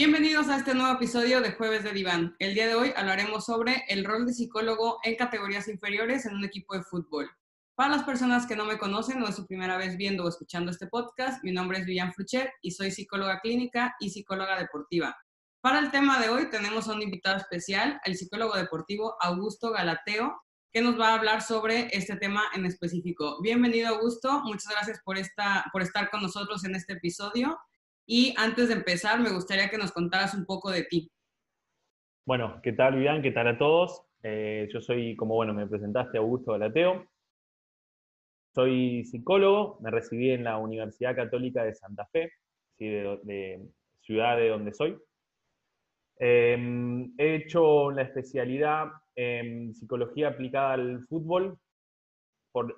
Bienvenidos a este nuevo episodio de Jueves de Diván. El día de hoy hablaremos sobre el rol de psicólogo en categorías inferiores en un equipo de fútbol. Para las personas que no me conocen o es su primera vez viendo o escuchando este podcast, mi nombre es Vivian Fruchet y soy psicóloga clínica y psicóloga deportiva. Para el tema de hoy tenemos a un invitado especial, el psicólogo deportivo Augusto Galateo, que nos va a hablar sobre este tema en específico. Bienvenido Augusto, muchas gracias por, esta, por estar con nosotros en este episodio. Y antes de empezar, me gustaría que nos contaras un poco de ti. Bueno, ¿qué tal, Vivian? ¿Qué tal a todos? Eh, yo soy, como bueno, me presentaste, Augusto Galateo. Soy psicólogo, me recibí en la Universidad Católica de Santa Fe, de, ciudad de donde soy. Em, he hecho la especialidad en psicología aplicada al fútbol,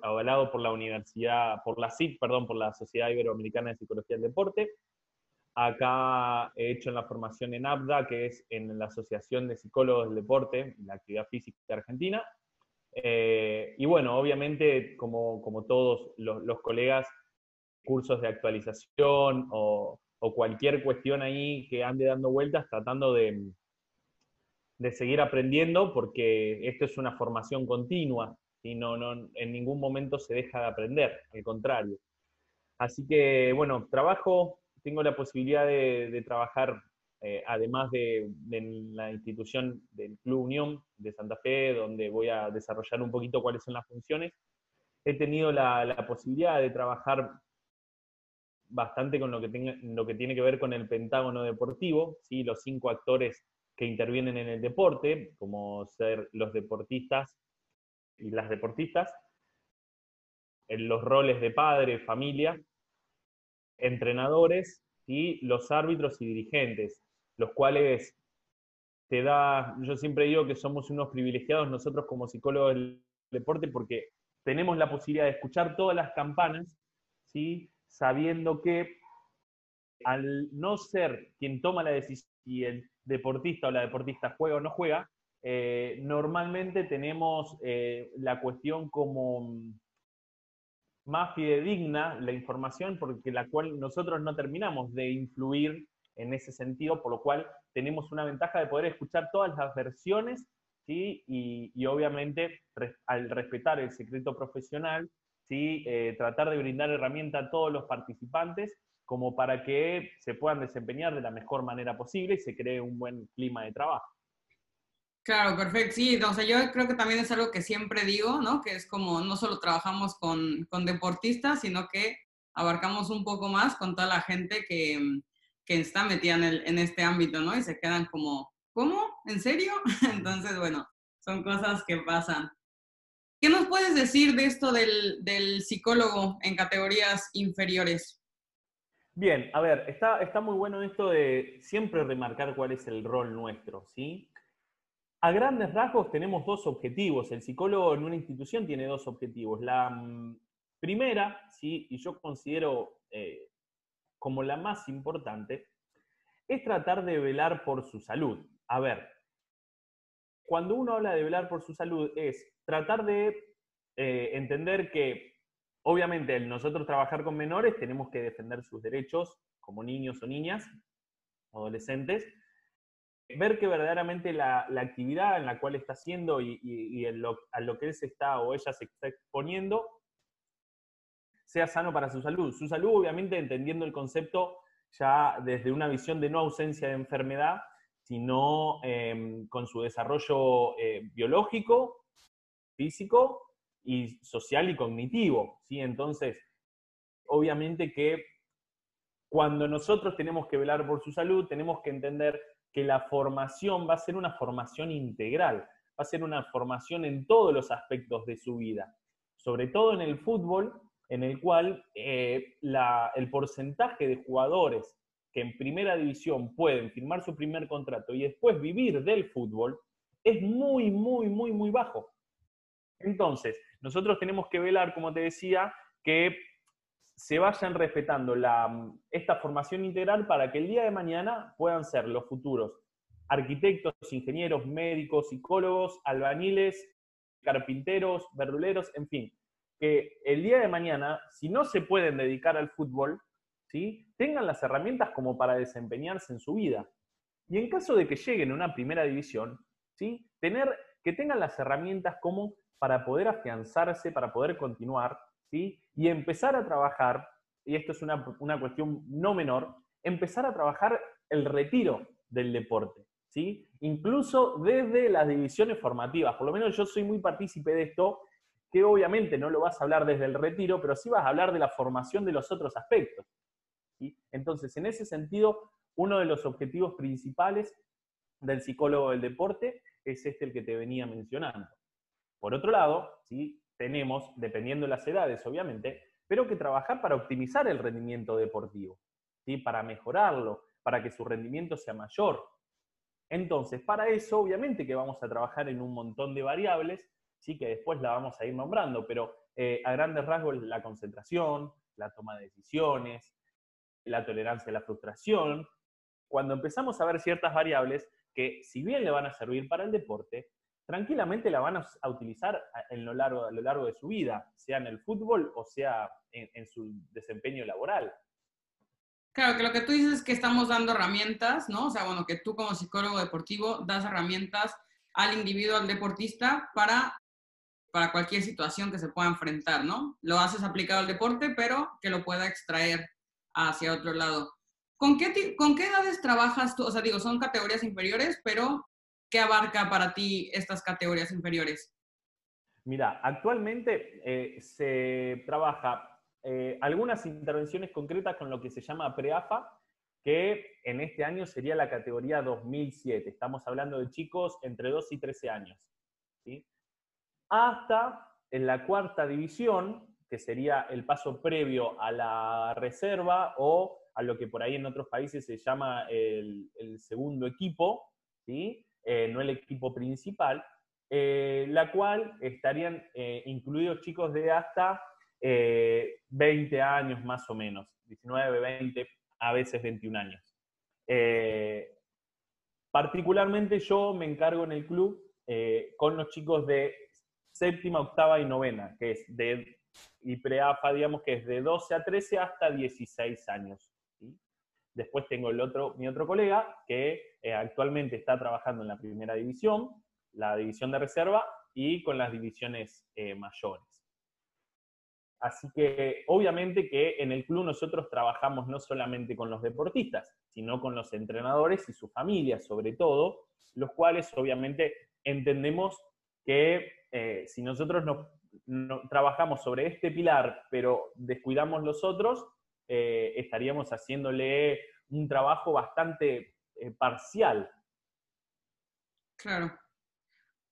avalado por la Universidad, por la SIC, perdón, por la Sociedad Iberoamericana de Psicología del Deporte. Acá he hecho en la formación en ABDA, que es en la Asociación de Psicólogos del Deporte, la actividad física Argentina. Eh, y bueno, obviamente, como, como todos los, colegas, cursos de actualización o, o, cualquier cuestión ahí que ande dando vueltas, tratando de, de seguir aprendiendo, porque esto es una formación continua y no, no, en ningún momento se deja de aprender, al contrario. Así que, bueno, trabajo tengo la posibilidad de, trabajar, eh, además de, la institución del Club Unión de Santa Fe, donde voy a desarrollar un poquito cuáles son las funciones, he tenido la, posibilidad de trabajar bastante con lo que, tenga, lo que tiene que ver con el pentágono deportivo, ¿sí? los cinco actores que intervienen en el deporte, como ser los deportistas y las deportistas, en los roles de padre, familia, entrenadores y los árbitros y dirigentes, los cuales te da, yo siempre digo que somos unos privilegiados nosotros como psicólogos del deporte porque tenemos la posibilidad de escuchar todas las campanas, ¿sí? sabiendo que al no ser quien toma la decisión y el deportista o la deportista juega o no juega, eh, normalmente tenemos eh, la cuestión como más fidedigna la información porque la cual nosotros no terminamos de influir en ese sentido, por lo cual tenemos una ventaja de poder escuchar todas las versiones ¿sí? y, obviamente al respetar el secreto profesional, ¿sí? Eh, tratar de brindar herramienta a todos los participantes como para que se puedan desempeñar de la mejor manera posible y se cree un buen clima de trabajo. Claro, perfecto. Sí, o sea, yo creo que también es algo que siempre digo, ¿no? Que es como no solo trabajamos con, con deportistas, sino que abarcamos un poco más con toda la gente que, que está metida en, el, en, este ámbito, ¿no? Y se quedan como, ¿cómo? ¿En serio? Entonces, bueno, son cosas que pasan. ¿Qué nos puedes decir de esto del, del psicólogo en categorías inferiores? Bien, a ver, está, está muy bueno esto de siempre remarcar cuál es el rol nuestro, ¿sí? A grandes rasgos tenemos dos objetivos. El psicólogo en una institución tiene dos objetivos. La mm, primera, ¿sí? y yo considero eh, como la más importante, es tratar de velar por su salud. A ver, cuando uno habla de velar por su salud es tratar de eh, entender que, obviamente, nosotros trabajar con menores tenemos que defender sus derechos como niños o niñas, adolescentes, ver que verdaderamente la, actividad en la cual está haciendo y, a lo que él se está o ella se está exponiendo sea sano para su salud. Su salud, obviamente, entendiendo el concepto ya desde una visión de no ausencia de enfermedad, sino em, con su desarrollo eh, biológico, físico y social y cognitivo. ¿sí? Entonces, obviamente que cuando nosotros tenemos que velar por su salud, tenemos que entender que la formación va a ser una formación integral, va a ser una formación en todos los aspectos de su vida, sobre todo en el fútbol, en el cual eh, el porcentaje de jugadores que en primera división pueden firmar su primer contrato y después vivir del fútbol es muy, muy, muy, muy bajo. Entonces, nosotros tenemos que velar, como te decía, que se vayan respetando esta formación integral para que el día de mañana puedan ser los futuros arquitectos, ingenieros, médicos, psicólogos, albañiles, carpinteros, verduleros, en fin, que el día de mañana, si no se pueden dedicar al fútbol, ¿sí? tengan las herramientas como para desempeñarse en su vida. Y en caso de que lleguen a una primera división, ¿sí? Tener, que tengan las herramientas como para poder afianzarse, para poder continuar, Y empezar a trabajar, y esto es una, una cuestión no menor, empezar a trabajar el retiro del deporte, ¿sí? Incluso desde las divisiones formativas. Por lo menos yo soy muy partícipe de esto, que obviamente no lo vas a hablar desde el retiro, pero sí vas a hablar de la formación de los otros aspectos. Entonces, en ese sentido, uno de los objetivos principales del psicólogo del deporte es este el que te venía mencionando. Por otro lado, ¿sí? Tenemos, dependiendo de las edades, obviamente, pero que trabajar para optimizar el rendimiento deportivo, ¿sí? para mejorarlo, para que su rendimiento sea mayor. Entonces, para eso, obviamente que vamos a trabajar en un montón de variables, sí que después la vamos a ir nombrando, pero eh, a grandes rasgos la concentración, la toma de decisiones, la tolerancia a la frustración, cuando empezamos a ver ciertas variables que si bien le van a servir para el deporte, tranquilamente la van a, utilizar en lo largo, a lo largo de su vida, sea en el fútbol o sea en, su desempeño laboral. Claro, que lo que tú dices es que estamos dando herramientas, ¿no? O sea, bueno, que tú como psicólogo deportivo das herramientas al individuo, al deportista, para, para cualquier situación que se pueda enfrentar, ¿no? Lo haces aplicado al deporte, pero que lo pueda extraer hacia otro lado. ¿Con qué, ¿Con qué edades trabajas tú? O sea, digo, son categorías inferiores, pero ¿qué abarca para ti estas categorías inferiores? Mira, actualmente eh, se trabaja eh, algunas intervenciones concretas con lo que se llama PREAFA, que en este año sería la categoría 2007. Estamos hablando de chicos entre 2 y 13 años. ¿sí? Hasta en la cuarta división, que sería el paso previo a la reserva o a lo que por ahí en otros países se llama el, segundo equipo, ¿sí? Eh, no el equipo principal, eh, la cual estarían eh, incluidos chicos de hasta 20 años más o menos, 19, 20, a veces 21 años. particularmente yo me encargo en el club con los chicos de séptima, octava y novena, que es de y preapa, digamos que es de 12 a 13 hasta 16 años. Después tengo el otro, mi otro colega que eh, actualmente está trabajando en la primera división, la división de reserva y con las divisiones eh, mayores. Así que obviamente que en el club nosotros trabajamos no solamente con los deportistas, sino con los entrenadores y sus familias sobre todo, los cuales obviamente entendemos que eh, si nosotros nos trabajamos sobre este pilar, pero descuidamos los otros, eh, estaríamos haciéndole un trabajo bastante eh, parcial. Claro.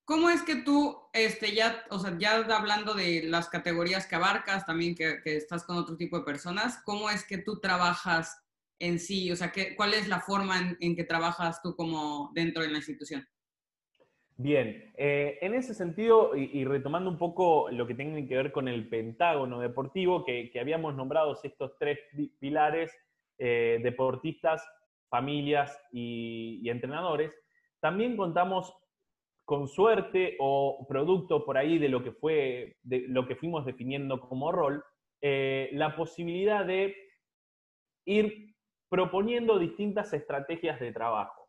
¿Cómo es que tú, este, ya, o sea, ya hablando de las categorías que abarcas, también que, estás con otro tipo de personas, ¿cómo es que tú trabajas en sí? O sea, ¿qué, ¿cuál es la forma en, en que trabajas tú como dentro de la institución? Bien, eh, en ese sentido, y, retomando un poco lo que tiene que ver con el pentágono deportivo, que, habíamos nombrado estos tres pilares, eh, deportistas, familias y, entrenadores, también contamos con suerte o producto por ahí de lo que, fue, de lo que fuimos definiendo como rol, eh, la posibilidad de ir proponiendo distintas estrategias de trabajo.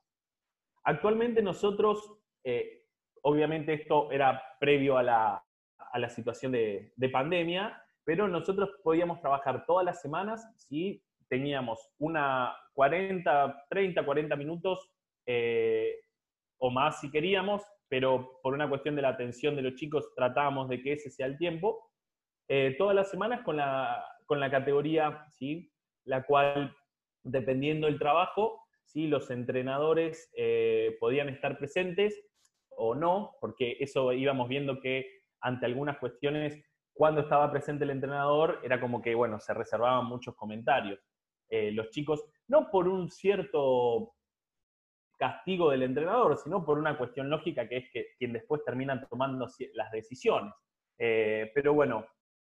Actualmente nosotros obviamente esto era previo a la, situación de, pandemia, pero nosotros podíamos trabajar todas las semanas si teníamos una 40, 30, 40 minutos eh, o más si queríamos, pero por una cuestión de la atención de los chicos tratábamos de que ese sea el tiempo, eh, todas las semanas con la, con la categoría, ¿sí? la cual, dependiendo del trabajo, ¿sí? los entrenadores eh, podían estar presentes o no, porque eso íbamos viendo que ante algunas cuestiones, cuando estaba presente el entrenador, era como que, bueno, se reservaban muchos comentarios. Eh, los chicos, no por un cierto castigo del entrenador, sino por una cuestión lógica que es que quien después termina tomando las decisiones. Eh, pero bueno,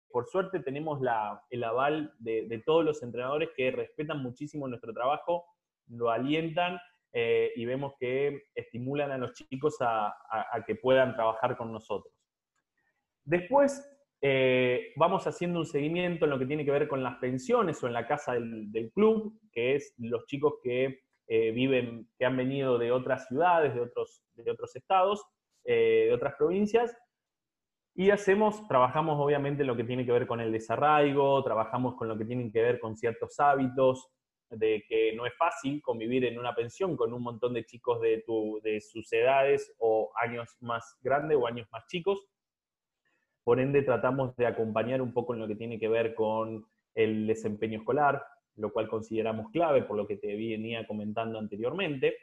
por suerte tenemos el aval de, todos los entrenadores que respetan muchísimo nuestro trabajo, lo alientan eh, y vemos que estimulan a los chicos a, que puedan trabajar con nosotros. Después eh, vamos haciendo un seguimiento en lo que tiene que ver con las pensiones o en la casa del, club, que es los chicos que eh, viven, que han venido de otras ciudades, de otros, de otros estados, de otras provincias, y hacemos, trabajamos obviamente lo que tiene que ver con el desarraigo, trabajamos con lo que tiene que ver con ciertos hábitos, de que no es fácil convivir en una pensión con un montón de chicos de, tu, de sus edades o años más grandes o años más chicos. Por ende, tratamos de acompañar un poco en lo que tiene que ver con el desempeño escolar, lo cual consideramos clave por lo que te venía comentando anteriormente.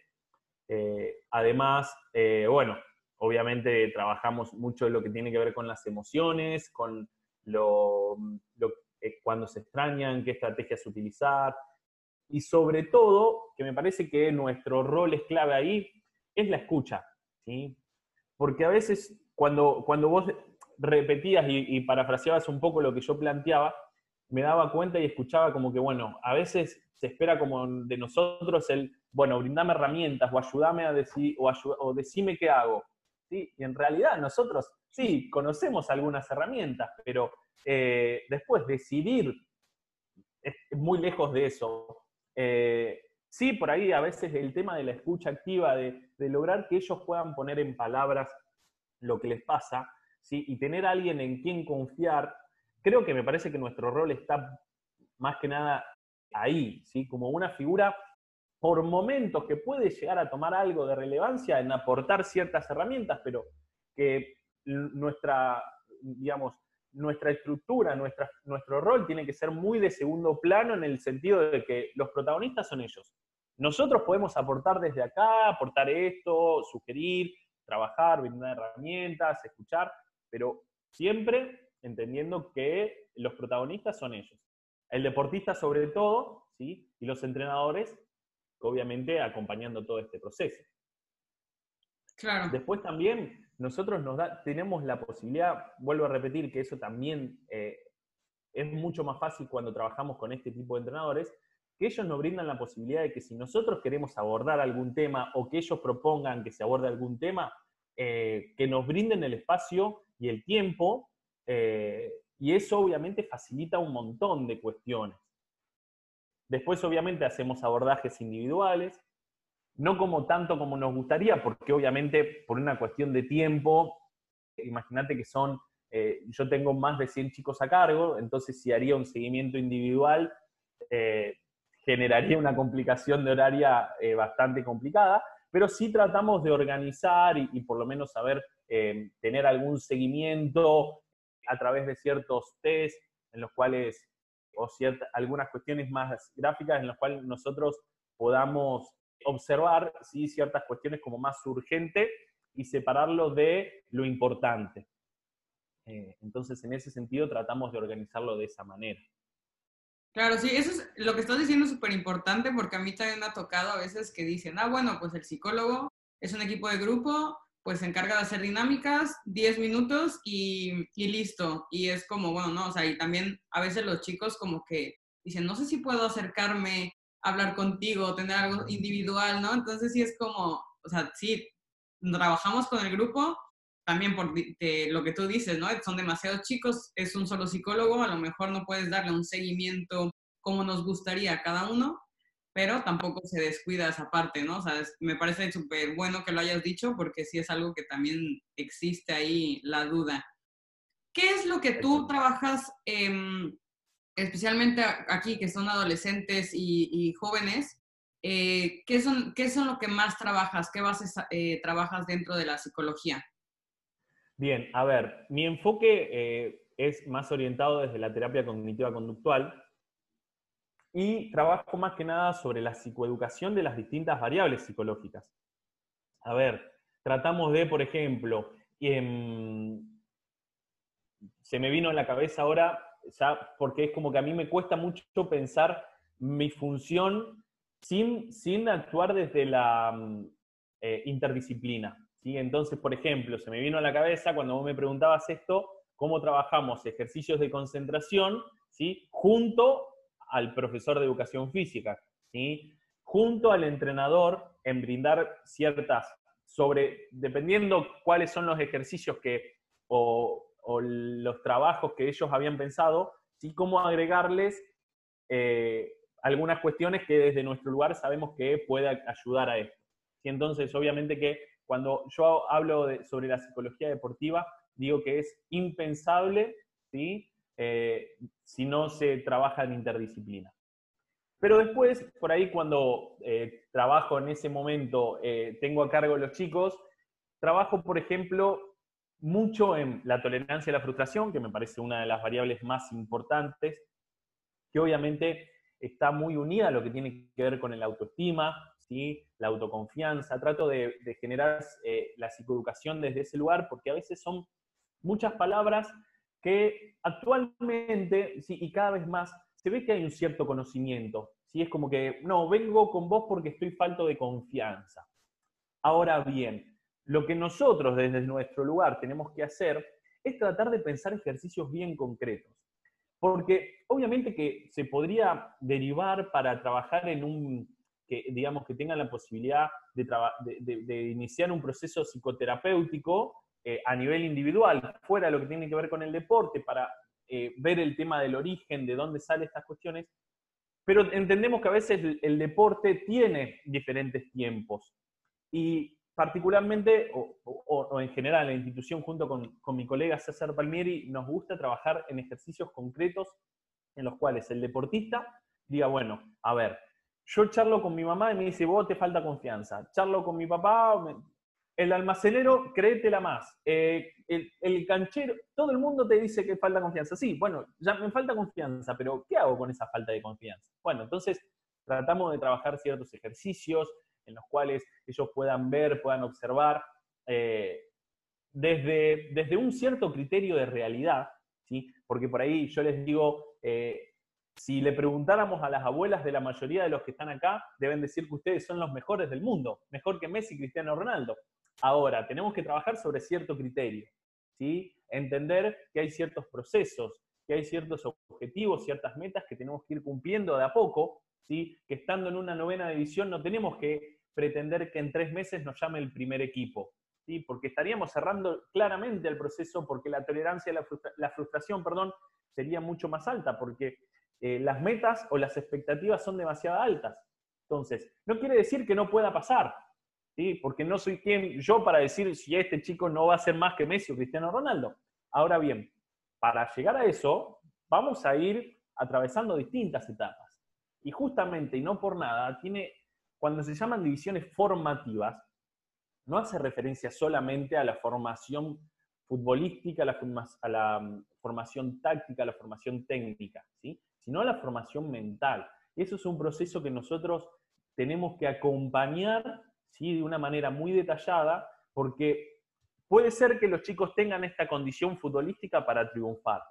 Eh, además, eh, bueno, obviamente trabajamos mucho en lo que tiene que ver con las emociones, con lo, eh, cuando se extrañan, qué estrategias utilizar. Y sobre todo, que me parece que nuestro rol es clave ahí, es la escucha. ¿sí? Porque a veces cuando, cuando vos repetías y, parafraseabas un poco lo que yo planteaba, me daba cuenta y escuchaba como que, bueno, a veces se espera como de nosotros el, bueno, brindame herramientas o ayúdame a decir, o, o decime qué hago. ¿sí? Y en realidad nosotros sí conocemos algunas herramientas, pero eh, después decidir es muy lejos de eso. Eh, sí, por ahí a veces el tema de la escucha activa, de, de, lograr que ellos puedan poner en palabras lo que les pasa, ¿sí? y tener a alguien en quien confiar creo que me parece que nuestro rol está más que nada ahí, ¿sí? como una figura por momentos que puede llegar a tomar algo de relevancia en aportar ciertas herramientas, pero que nuestra, digamos, nuestra estructura, nuestra, nuestro rol tiene que ser muy de segundo plano en el sentido de que los protagonistas son ellos. Nosotros podemos aportar desde acá, aportar esto, sugerir, trabajar, brindar herramientas, escuchar, pero siempre entendiendo que los protagonistas son ellos. El deportista sobre todo, ¿sí? Y los entrenadores, obviamente acompañando todo este proceso. Después también nosotros nos da, tenemos la posibilidad, vuelvo a repetir que eso también eh, es mucho más fácil cuando trabajamos con este tipo de entrenadores, que ellos nos brindan la posibilidad de que si nosotros queremos abordar algún tema o que ellos propongan que se aborde algún tema, eh, que nos brinden el espacio y el tiempo eh, y eso obviamente facilita un montón de cuestiones. Después obviamente hacemos abordajes individuales, no como tanto como nos gustaría, porque obviamente por una cuestión de tiempo, imagínate que son, eh, yo tengo más de 100 chicos a cargo, entonces si haría un seguimiento individual, eh, generaría una complicación de horaria bastante complicada, pero sí tratamos de organizar y, y por lo menos saber tener algún seguimiento a través de ciertos test en los cuales, o ciertas, algunas cuestiones más gráficas en las cuales nosotros podamos observar ¿sí? ciertas cuestiones como más urgente y separarlo de lo importante. Eh, entonces, en ese sentido, tratamos de organizarlo de esa manera. Claro, sí, eso es lo que estás diciendo súper importante porque a mí también me ha tocado a veces que dicen, ah, bueno, pues el psicólogo es un equipo de grupo, pues se encarga de hacer dinámicas, 10 minutos y, y, listo. Y es como, bueno, ¿no? O sea, y también a veces los chicos como que dicen, no sé si puedo acercarme, hablar contigo, tener algo individual, ¿no? Entonces sí es como, o sea, sí, trabajamos con el grupo, también por lo que tú dices, ¿no? Son demasiados chicos, es un solo psicólogo, a lo mejor no puedes darle un seguimiento como nos gustaría a cada uno, pero tampoco se descuida esa parte, ¿no? O sea, me parece súper bueno que lo hayas dicho porque sí es algo que también existe ahí la duda. ¿Qué es lo que tú trabajas, eh, especialmente aquí, que son adolescentes y, jóvenes? Eh, ¿qué, son, ¿Qué son lo que más trabajas? ¿Qué bases eh, trabajas dentro de la psicología? Bien, a ver, mi enfoque eh, es más orientado desde la terapia cognitiva conductual, y trabajo más que nada sobre la psicoeducación de las distintas variables psicológicas. A ver, tratamos de, por ejemplo, em, se me vino a la cabeza ahora, porque es como que a mí me cuesta mucho pensar mi función sin, sin actuar desde la mm, eh, interdisciplina. ¿sí? Entonces, por ejemplo, se me vino a la cabeza cuando vos me preguntabas esto, cómo trabajamos ejercicios de concentración ¿sí? junto al profesor de educación física, ¿sí? junto al entrenador en brindar ciertas, sobre, dependiendo cuáles son los ejercicios que, los trabajos que ellos habían pensado, ¿sí? cómo agregarles eh, algunas cuestiones que desde nuestro lugar sabemos que puede ayudar a esto. Y entonces, obviamente que cuando yo hablo sobre la psicología deportiva, digo que es impensable ¿sí? Eh, si no se trabaja en interdisciplina. Pero después, por ahí cuando eh, trabajo en ese momento, tengo a cargo los chicos, trabajo, por ejemplo, mucho en la tolerancia a la frustración, que me parece una de las variables más importantes, que obviamente está muy unida a lo que tiene que ver con el autoestima, ¿sí? la autoconfianza. Trato de, generar eh, la psicoeducación desde ese lugar porque a veces son muchas palabras que actualmente, sí, y cada vez más, se ve que hay un cierto conocimiento. ¿sí? Es como que, no, vengo con vos porque estoy falto de confianza. Ahora bien, lo que nosotros desde nuestro lugar tenemos que hacer es tratar de pensar ejercicios bien concretos. Porque obviamente que se podría derivar para trabajar en un, que digamos que tengan la posibilidad de, iniciar un proceso psicoterapéutico eh, a nivel individual, fuera de lo que tiene que ver con el deporte, para eh, ver el tema del origen, de dónde salen estas cuestiones, pero entendemos que a veces el, deporte tiene diferentes tiempos. Y particularmente, o, en general, en la institución, junto con, con, mi colega César Palmieri, nos gusta trabajar en ejercicios concretos en los cuales el deportista diga, bueno, a ver, yo charlo con mi mamá y me dice, vos te falta confianza. Charlo con mi papá, el almacenero, créetela más. Eh, el, canchero, todo el mundo te dice que falta confianza. Sí, bueno, ya me falta confianza, pero ¿qué hago con esa falta de confianza? Bueno, entonces tratamos de trabajar ciertos ejercicios en los cuales ellos puedan ver, puedan observar, eh, desde, desde un cierto criterio de realidad, ¿sí? porque por ahí yo les digo, eh, si le preguntáramos a las abuelas de la mayoría de los que están acá, deben decir que ustedes son los mejores del mundo, mejor que Messi y Cristiano Ronaldo. Ahora, tenemos que trabajar sobre cierto criterio, ¿sí? entender que hay ciertos procesos, que hay ciertos objetivos, ciertas metas que tenemos que ir cumpliendo de a poco, ¿sí? que estando en una novena división no tenemos que pretender que en tres meses nos llame el primer equipo, ¿sí? porque estaríamos cerrando claramente el proceso, porque la tolerancia a la, frustración perdón, sería mucho más alta, porque eh, las metas o las expectativas son demasiado altas. Entonces, no quiere decir que no pueda pasar, porque no soy quien yo para decir si este chico no va a ser más que Messi o Cristiano Ronaldo. Ahora bien, para llegar a eso, vamos a ir atravesando distintas etapas. Y justamente, y no por nada, tiene, cuando se llaman divisiones formativas, no hace referencia solamente a la formación futbolística, a la, a la mm, formación táctica, a la formación técnica, ¿sí? sino a la formación mental. Eso es un proceso que nosotros tenemos que acompañar de una manera muy detallada, porque puede ser que los chicos tengan esta condición futbolística para triunfar,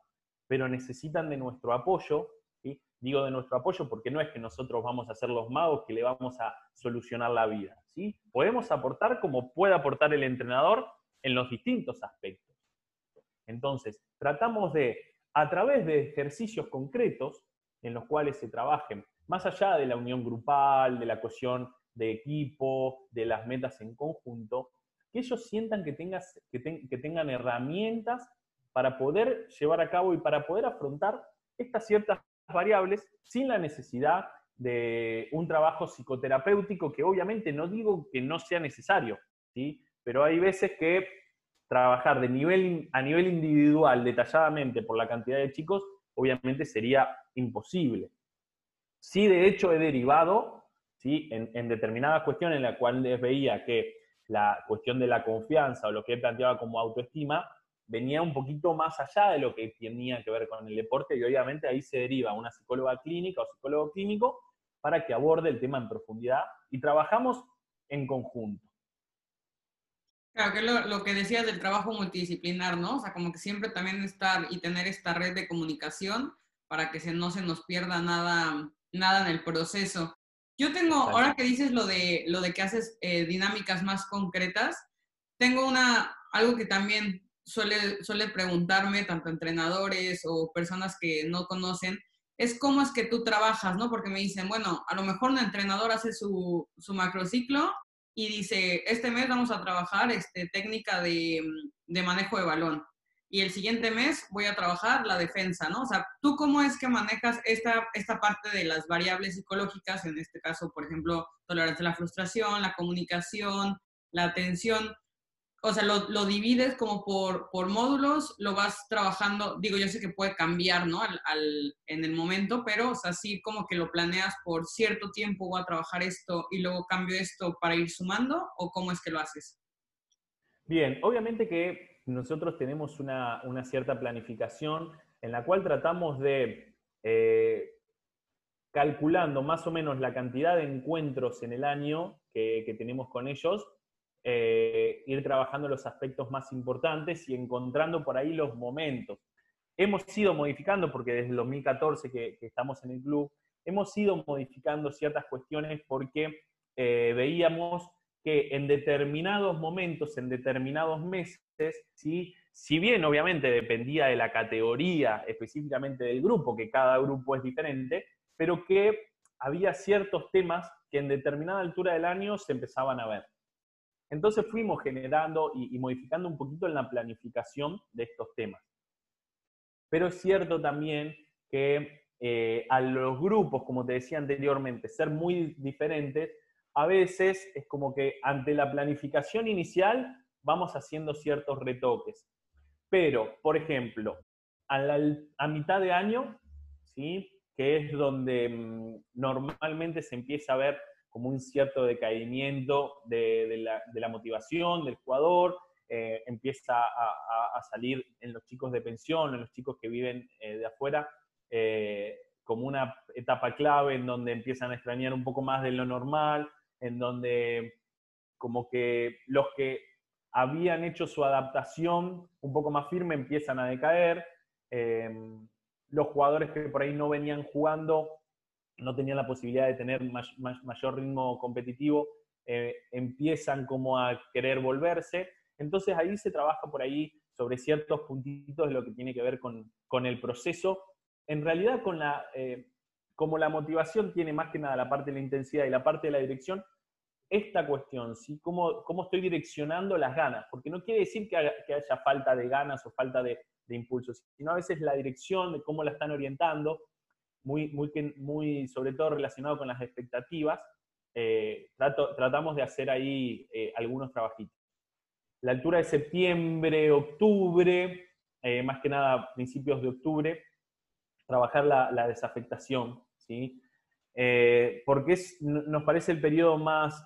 pero necesitan de nuestro apoyo. Digo de nuestro apoyo porque no es que nosotros vamos a ser los magos que le vamos a solucionar la vida. ¿sí? Podemos aportar como puede aportar el entrenador en los distintos aspectos. Entonces, tratamos de, a través de ejercicios concretos en los cuales se trabajen, más allá de la unión grupal, de la cohesión de equipo, de las metas en conjunto, que ellos sientan que, que, tengan herramientas para poder llevar a cabo y para poder afrontar estas ciertas variables sin la necesidad de un trabajo psicoterapéutico que obviamente no digo que no sea necesario, ¿sí? pero hay veces que trabajar de nivel, a nivel individual detalladamente por la cantidad de chicos obviamente sería imposible. Sí, de hecho he derivado ¿sí? en, determinadas cuestiones en las cuales veía que la cuestión de la confianza o lo que él planteaba como autoestima venía un poquito más allá de lo que tenía que ver con el deporte y obviamente ahí se deriva una psicóloga clínica o psicólogo clínico para que aborde el tema en profundidad y trabajamos en conjunto. Claro, que lo, lo que decías del trabajo multidisciplinar, ¿no? O sea, como que siempre también estar y tener esta red de comunicación para que se, no se nos pierda nada, nada en el proceso. Yo tengo, ahora que dices lo de, lo de que haces eh, dinámicas más concretas, tengo una, algo que también suele, suele preguntarme tanto entrenadores o personas que no conocen, es cómo es que tú trabajas, ¿no? Porque me dicen, bueno, a lo mejor un entrenador hace su, su macrociclo y dice, este mes vamos a trabajar este, técnica de, de manejo de balón. y el siguiente mes voy a trabajar la defensa, ¿no? O sea, ¿tú cómo es que manejas esta, esta parte de las variables psicológicas, en este caso, por ejemplo, tolerancia a la frustración, la comunicación, la atención? O sea, lo, lo divides como por, por, módulos, lo vas trabajando, digo, yo sé que puede cambiar, ¿no? Al, en el momento, pero, o sea, sí como que lo planeas por cierto tiempo, voy a trabajar esto y luego cambio esto para ir sumando, o cómo es que lo haces? Bien, obviamente que nosotros tenemos una, cierta planificación en la cual tratamos de, eh, calculando más o menos la cantidad de encuentros en el año que, tenemos con ellos, eh, ir trabajando los aspectos más importantes y encontrando por ahí los momentos. Hemos ido modificando, porque desde el 2014 que, estamos en el club, hemos ido modificando ciertas cuestiones porque eh, veíamos que en determinados momentos, en determinados meses, ¿sí? si bien obviamente dependía de la categoría específicamente del grupo, que cada grupo es diferente, pero que había ciertos temas que en determinada altura del año se empezaban a ver. Entonces fuimos generando y, modificando un poquito en la planificación de estos temas. Pero es cierto también que eh, a los grupos, como te decía anteriormente, ser muy diferentes, a veces es como que ante la planificación inicial vamos haciendo ciertos retoques. Pero, por ejemplo, a, mitad de año, ¿sí? que es donde mm, normalmente se empieza a ver como un cierto decaimiento de, la, motivación del jugador, eh, empieza a, salir en los chicos de pensión, en los chicos que viven eh, de afuera, eh, como una etapa clave en donde empiezan a extrañar un poco más de lo normal, en donde como que los que habían hecho su adaptación un poco más firme empiezan a decaer. Los jugadores que por ahí no venían jugando, no tenían la posibilidad de tener mayor ritmo competitivo, eh, empiezan como a querer volverse. Entonces ahí se trabaja por ahí sobre ciertos puntitos de lo que tiene que ver con, con el proceso. En realidad, con la, eh, como la motivación tiene más que nada la parte de la intensidad y la parte de la dirección, esta cuestión, ¿sí? ¿Cómo, cómo estoy direccionando las ganas? Porque no quiere decir que haya, falta de ganas o falta de, de, impulsos, sino a veces la dirección de cómo la están orientando, muy, muy, muy sobre todo relacionado con las expectativas, eh, tratamos de hacer ahí eh, algunos trabajitos. La altura de septiembre, octubre, eh, más que nada principios de octubre, trabajar la, desafectación, ¿sí? porque es, nos parece el periodo más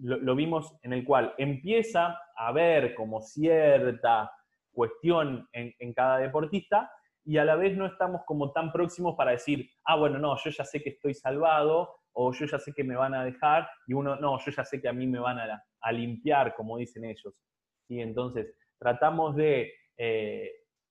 lo, vimos en el cual empieza a haber como cierta cuestión en, cada deportista y a la vez no estamos como tan próximos para decir, ah, bueno, no, yo ya sé que estoy salvado o yo ya sé que me van a dejar y uno, no, yo ya sé que a mí me van a, a limpiar, como dicen ellos. Y entonces tratamos de eh,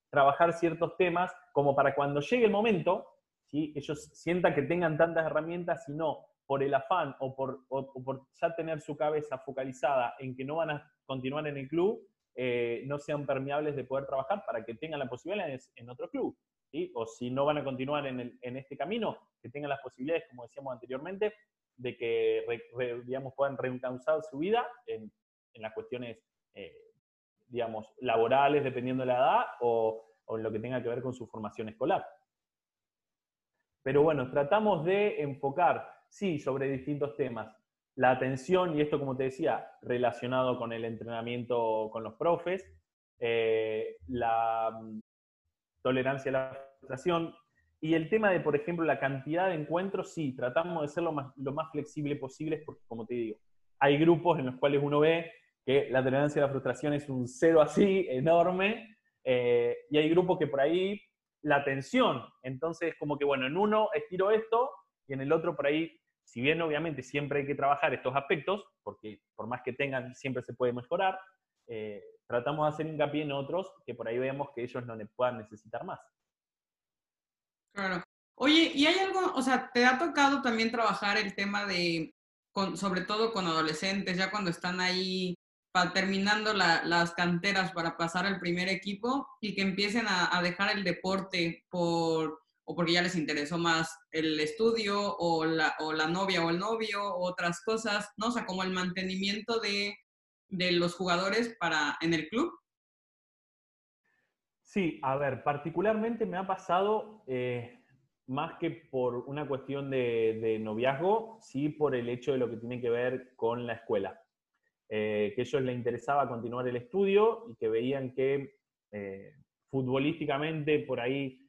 trabajar ciertos temas como para cuando llegue el momento, ¿sí? ellos sientan que tengan tantas herramientas y no por el afán o por, por, ya tener su cabeza focalizada en que no van a continuar en el club, eh, no sean permeables de poder trabajar para que tengan la posibilidad en, otro club. O si no van a continuar en, este camino, que tengan las posibilidades, como decíamos anteriormente, de que digamos, puedan reencauzar su vida en, en las cuestiones, eh, digamos, laborales, dependiendo de la edad, o, o en lo que tenga que ver con su formación escolar. Pero bueno, tratamos de enfocar Sí, sobre distintos temas. La atención, y esto como te decía, relacionado con el entrenamiento con los profes, eh, la mm, tolerancia a la frustración, y el tema de, por ejemplo, la cantidad de encuentros, sí, tratamos de ser lo más, lo más flexible posible, porque como te digo, hay grupos en los cuales uno ve que la tolerancia a la frustración es un cero así, enorme, eh, y hay grupos que por ahí la atención, entonces como que, bueno, en uno estiro esto y en el otro por ahí si bien obviamente siempre hay que trabajar estos aspectos, porque por más que tengan, siempre se puede mejorar, eh, tratamos de hacer hincapié en otros que por ahí veamos que ellos no le puedan necesitar más. Claro. Oye, ¿y hay algo, o sea, te ha tocado también trabajar el tema de, sobre todo con adolescentes, ya cuando están ahí terminando las canteras para pasar al primer equipo y que empiecen a dejar el deporte por o porque ya les interesó más el estudio o la, o la novia o el novio, o otras cosas, ¿no? O sea, como el mantenimiento de, de los jugadores para, en el club. Sí, a ver, particularmente me ha pasado eh, más que por una cuestión de, noviazgo, sí por el hecho de lo que tiene que ver con la escuela. Eh, que a ellos les interesaba continuar el estudio y que veían que eh, futbolísticamente por ahí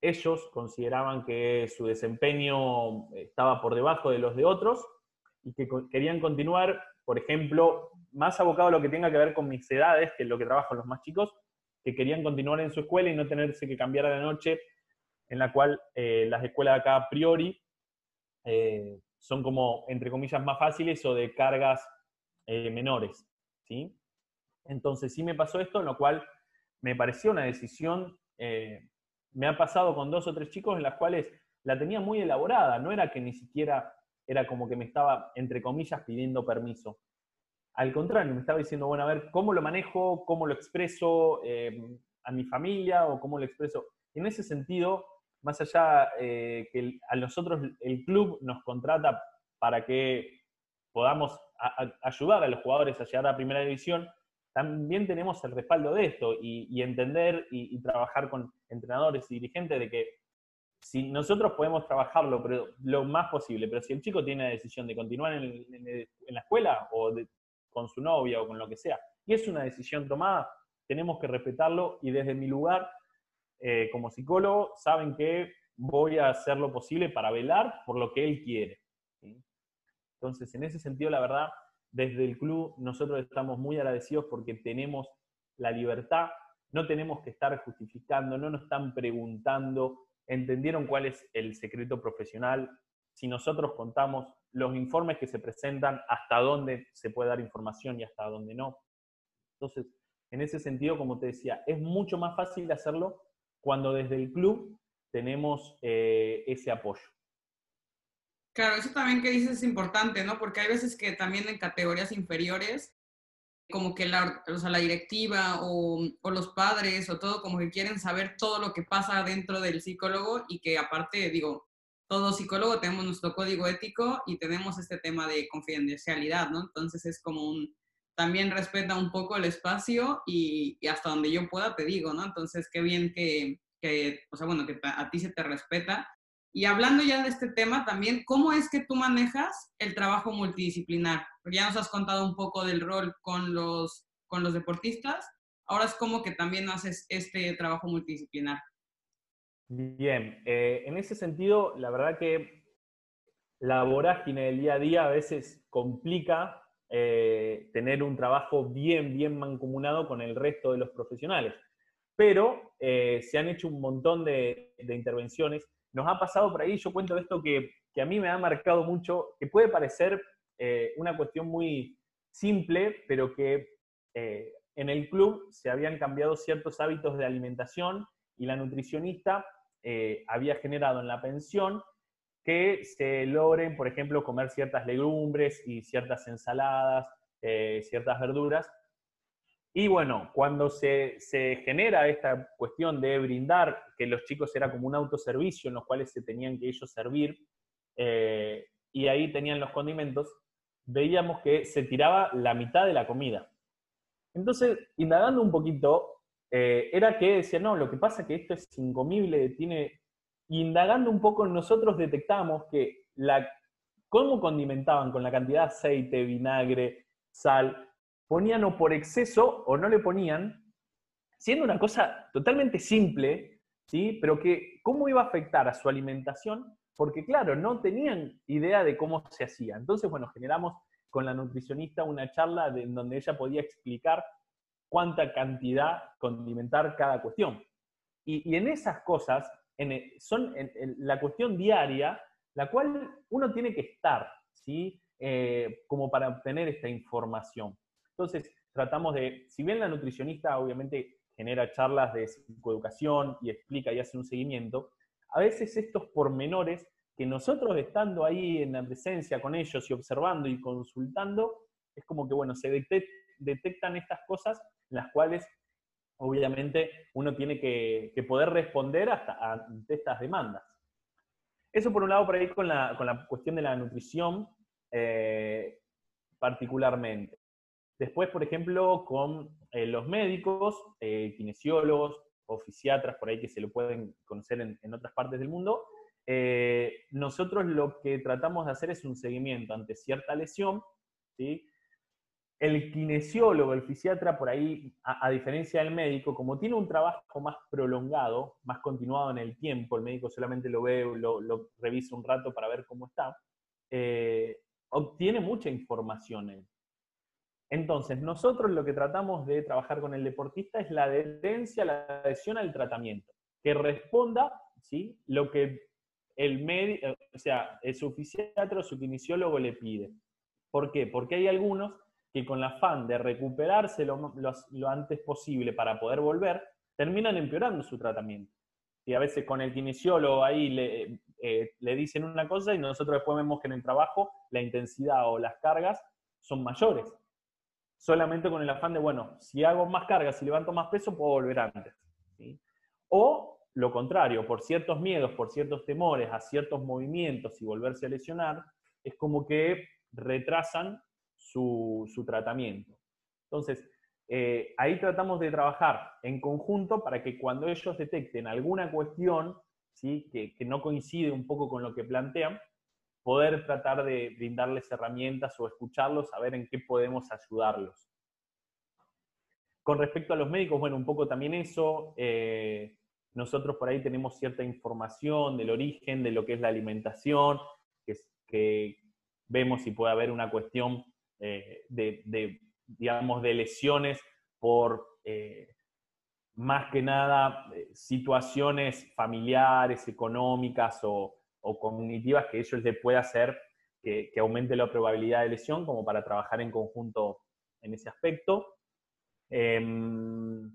ellos consideraban que su desempeño estaba por debajo de los de otros y que querían continuar, por ejemplo, más abocado a lo que tenga que ver con mis edades, que es lo que trabajo los más chicos, que querían continuar en su escuela y no tenerse que cambiar a la noche, en la cual eh, las escuelas acá a priori eh, son como, entre comillas, más fáciles o de cargas eh, menores. ¿sí? Entonces sí me pasó esto, en lo cual me pareció una decisión, me ha pasado con dos o tres chicos en las cuales la tenía muy elaborada, no era que ni siquiera era como que me estaba, entre comillas, pidiendo permiso. Al contrario, me estaba diciendo, bueno, a ver, ¿cómo lo manejo? ¿Cómo lo expreso eh, a mi familia? ¿O cómo lo expreso? En ese sentido, más allá eh, que a nosotros el club nos contrata para que podamos ayudar a los jugadores a llegar a la primera división, también tenemos el respaldo de esto y, entender y, trabajar con entrenadores y dirigentes de que si nosotros podemos trabajarlo pero, lo más posible, pero si el chico tiene la decisión de continuar en, la escuela o con su novia o con lo que sea, y es una decisión tomada, tenemos que respetarlo y desde mi lugar, eh, como psicólogo, saben que voy a hacer lo posible para velar por lo que él quiere. Entonces, en ese sentido, la verdad, desde el club nosotros estamos muy agradecidos porque tenemos la libertad, no tenemos que estar justificando, no nos están preguntando, entendieron cuál es el secreto profesional, si nosotros contamos los informes que se presentan, hasta dónde se puede dar información y hasta dónde no. Entonces, en ese sentido, como te decía, es mucho más fácil hacerlo cuando desde el club tenemos eh, ese apoyo. Claro, eso también que dices es importante, ¿no? Porque hay veces que también en categorías inferiores, como que la, o sea, la directiva o, o, los padres o todo, como que quieren saber todo lo que pasa dentro del psicólogo y que aparte, digo, todo psicólogo tenemos nuestro código ético y tenemos este tema de confidencialidad, ¿no? Entonces es como un, también respeta un poco el espacio y, hasta donde yo pueda te digo, ¿no? Entonces qué bien que, que, o sea, bueno, que a ti se te respeta. Y hablando ya de este tema también, ¿cómo es que tú manejas el trabajo multidisciplinar? Porque ya nos has contado un poco del rol con los, con los deportistas, ahora es como que también haces este trabajo multidisciplinar. Bien, eh, en ese sentido, la verdad que la vorágine del día a día a veces complica eh, tener un trabajo bien, bien mancomunado con el resto de los profesionales. Pero eh, se han hecho un montón de, intervenciones. Nos ha pasado por ahí, yo cuento esto que, a mí me ha marcado mucho, que puede parecer una cuestión muy simple, pero que en el club se habían cambiado ciertos hábitos de alimentación y la nutricionista eh, había generado en la pensión que se logren, por ejemplo, comer ciertas legumbres y ciertas ensaladas, eh, ciertas verduras. Y bueno, cuando se, genera esta cuestión de brindar, que los chicos era como un autoservicio en los cuales se tenían que ellos servir, eh, y ahí tenían los condimentos, veíamos que se tiraba la mitad de la comida. Entonces, indagando un poquito, eh, era que decía, no, lo que pasa es que esto es incomible, tiene... indagando un poco, nosotros detectamos que la, cómo condimentaban con la cantidad de aceite, vinagre, sal, ponían o por exceso o no le ponían, siendo una cosa totalmente simple, ¿sí? pero que cómo iba a afectar a su alimentación, porque claro, no tenían idea de cómo se hacía. Entonces, bueno, generamos con la nutricionista una charla en donde ella podía explicar cuánta cantidad condimentar cada cuestión. Y, en esas cosas, son la cuestión diaria, la cual uno tiene que estar, ¿sí? Eh, como para obtener esta información. Entonces, tratamos de, si bien la nutricionista obviamente genera charlas de psicoeducación y explica y hace un seguimiento, a veces estos pormenores que nosotros estando ahí en la presencia con ellos y observando y consultando, es como que, bueno, se detectan estas cosas las cuales obviamente uno tiene que, poder responder hasta ante estas demandas. Eso por un lado por ahí con la, cuestión de la nutrición eh, particularmente. Después, por ejemplo, con eh, los médicos, eh, kinesiólogos, o fisiatras por ahí que se lo pueden conocer en, otras partes del mundo, eh, nosotros lo que tratamos de hacer es un seguimiento ante cierta lesión, ¿sí? El kinesiólogo, el fisiatra, por ahí, a, diferencia del médico, como tiene un trabajo más prolongado, más continuado en el tiempo, el médico solamente lo ve, lo, lo revisa un rato para ver cómo está, obtiene mucha información. Entonces, nosotros lo que tratamos de trabajar con el deportista es la adherencia, la adhesión al tratamiento, que responda ¿sí? lo que el médico, o sea, su fisiatra o su kinesiólogo le pide. ¿Por qué? Porque hay algunos que con el afán de recuperarse lo, antes posible para poder volver, terminan empeorando su tratamiento. Y a veces con el kinesiólogo ahí le, eh, le dicen una cosa y nosotros después vemos que en el trabajo la intensidad o las cargas son mayores solamente con el afán de, bueno, si hago más cargas, y levanto más peso, puedo volver antes. O lo contrario, por ciertos miedos, por ciertos temores a ciertos movimientos y volverse a lesionar, es como que retrasan su, tratamiento. Entonces, eh, ahí tratamos de trabajar en conjunto para que cuando ellos detecten alguna cuestión ¿sí? que no coincide un poco con lo que plantean, poder tratar de brindarles herramientas o escucharlos, a ver en qué podemos ayudarlos. Con respecto a los médicos, bueno, un poco también eso. Eh, nosotros por ahí tenemos cierta información del origen, de lo que es la alimentación, que, que vemos si puede haber una cuestión eh, de, digamos, de lesiones por eh, más que nada situaciones familiares, económicas o, o cognitivas que ellos les pueda hacer que, aumente la probabilidad de lesión, como para trabajar en conjunto en ese aspecto. Em,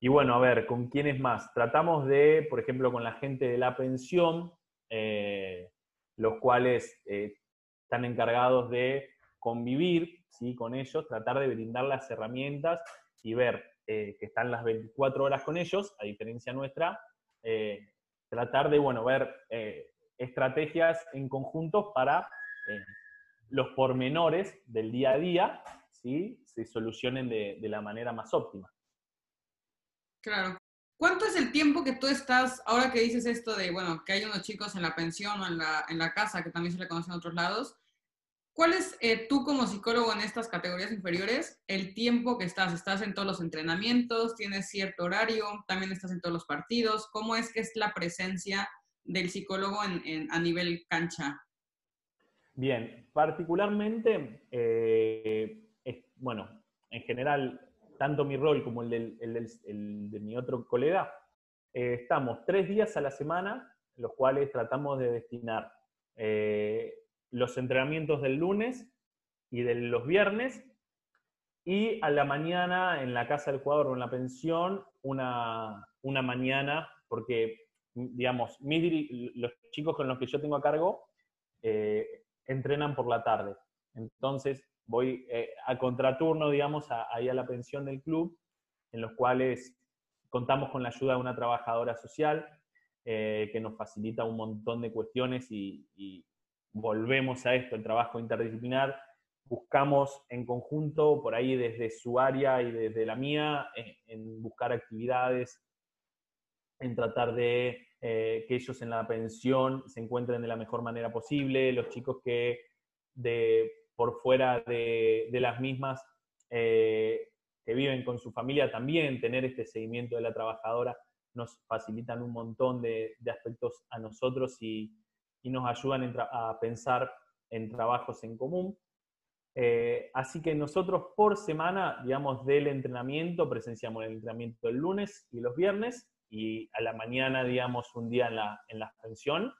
y bueno, a ver, ¿con quiénes más? Tratamos de, por ejemplo, con la gente de la pensión, eh, los cuales eh, están encargados de convivir ¿sí? con ellos, tratar de brindar las herramientas y ver eh, que están las 24 horas con ellos, a diferencia nuestra, tratar de, bueno, ver eh, estrategias en conjunto para eh, los pormenores del día a día, ¿sí? se solucionen de, la manera más óptima. Claro. ¿Cuánto es el tiempo que tú estás, ahora que dices esto de, bueno, que hay unos chicos en la pensión o en la, en la casa, que también se le conocen en otros lados, ¿Cuál es eh, tú como psicólogo en estas categorías inferiores el tiempo que estás? ¿Estás en todos los entrenamientos? ¿Tienes cierto horario? ¿También estás en todos los partidos? ¿Cómo es que es la presencia del psicólogo en, a nivel cancha? Bien, particularmente, eh, bueno, en general, tanto mi rol como el, de mi otro colega, eh, estamos tres días a la semana, los cuales tratamos de destinar los entrenamientos del lunes y de los viernes, y a la mañana en la casa del jugador o en la pensión, una, mañana, porque, digamos, los chicos con los que yo tengo a cargo eh, entrenan por la tarde. Entonces, voy eh, a contraturno, digamos, ahí a la pensión del club, en los cuales contamos con la ayuda de una trabajadora social eh, que nos facilita un montón de cuestiones y, volvemos a esto, el trabajo interdisciplinar, buscamos en conjunto, por ahí desde su área y desde la mía, en, buscar actividades, en tratar de eh, que ellos en la pensión se encuentren de la mejor manera posible, los chicos que de, por fuera de, las mismas eh, que viven con su familia también, tener este seguimiento de la trabajadora nos facilitan un montón de aspectos a nosotros y, y nos ayudan a pensar en trabajos en común. Eh, así que nosotros por semana, digamos, del entrenamiento, presenciamos el entrenamiento el lunes y los viernes, y a la mañana, digamos, un día en la, en la pensión.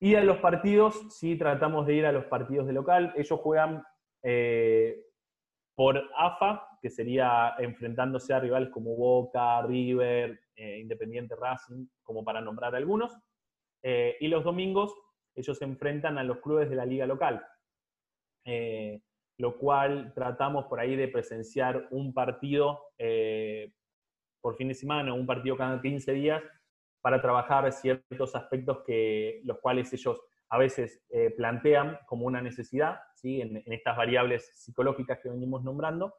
Y a los partidos, sí tratamos de ir a los partidos de local. Ellos juegan eh, por AFA, que sería enfrentándose a rivales como Boca, River, eh, Independiente Racing, como para nombrar algunos. Eh, y los domingos ellos se enfrentan a los clubes de la liga local, eh, lo cual tratamos por ahí de presenciar un partido eh, por fin de semana, un partido cada 15 días, para trabajar ciertos aspectos que los cuales ellos a veces plantean como una necesidad, ¿sí? en, estas variables psicológicas que venimos nombrando,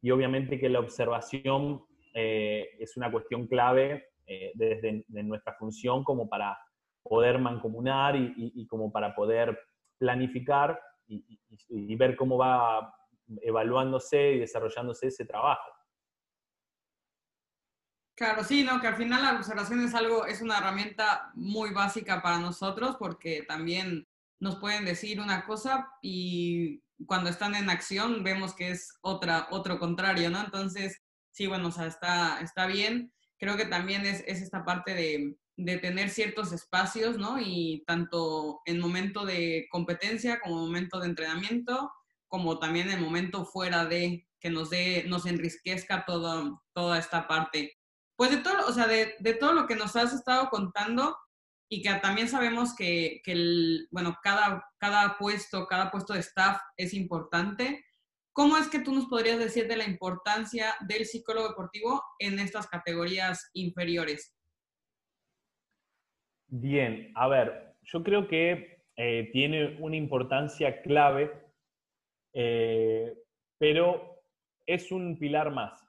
y obviamente que la observación eh, es una cuestión clave eh, desde nuestra función como para poder mancomunar y, como para poder planificar y, ver cómo va evaluándose y desarrollándose ese trabajo. Claro, sí, no, que al final la observación es algo, es una herramienta muy básica para nosotros porque también nos pueden decir una cosa y cuando están en acción vemos que es otra, otro contrario, ¿no? Entonces, sí, bueno, o sea, está, está bien. Creo que también es, es esta parte de, de, tener ciertos espacios, ¿no? Y tanto en momento de competencia como momento de entrenamiento, como también en momento fuera de que nos dé, nos enriquezca toda, toda esta parte. Pues de todo, o sea, de, de todo lo que nos has estado contando, y que también sabemos que, que bueno, cada, cada puesto, cada puesto de staff es importante. ¿Cómo es que tú nos podrías decir de la importancia del psicólogo deportivo en estas categorías inferiores? Bien, a ver, yo creo que eh, tiene una importancia clave, eh, pero es un pilar más.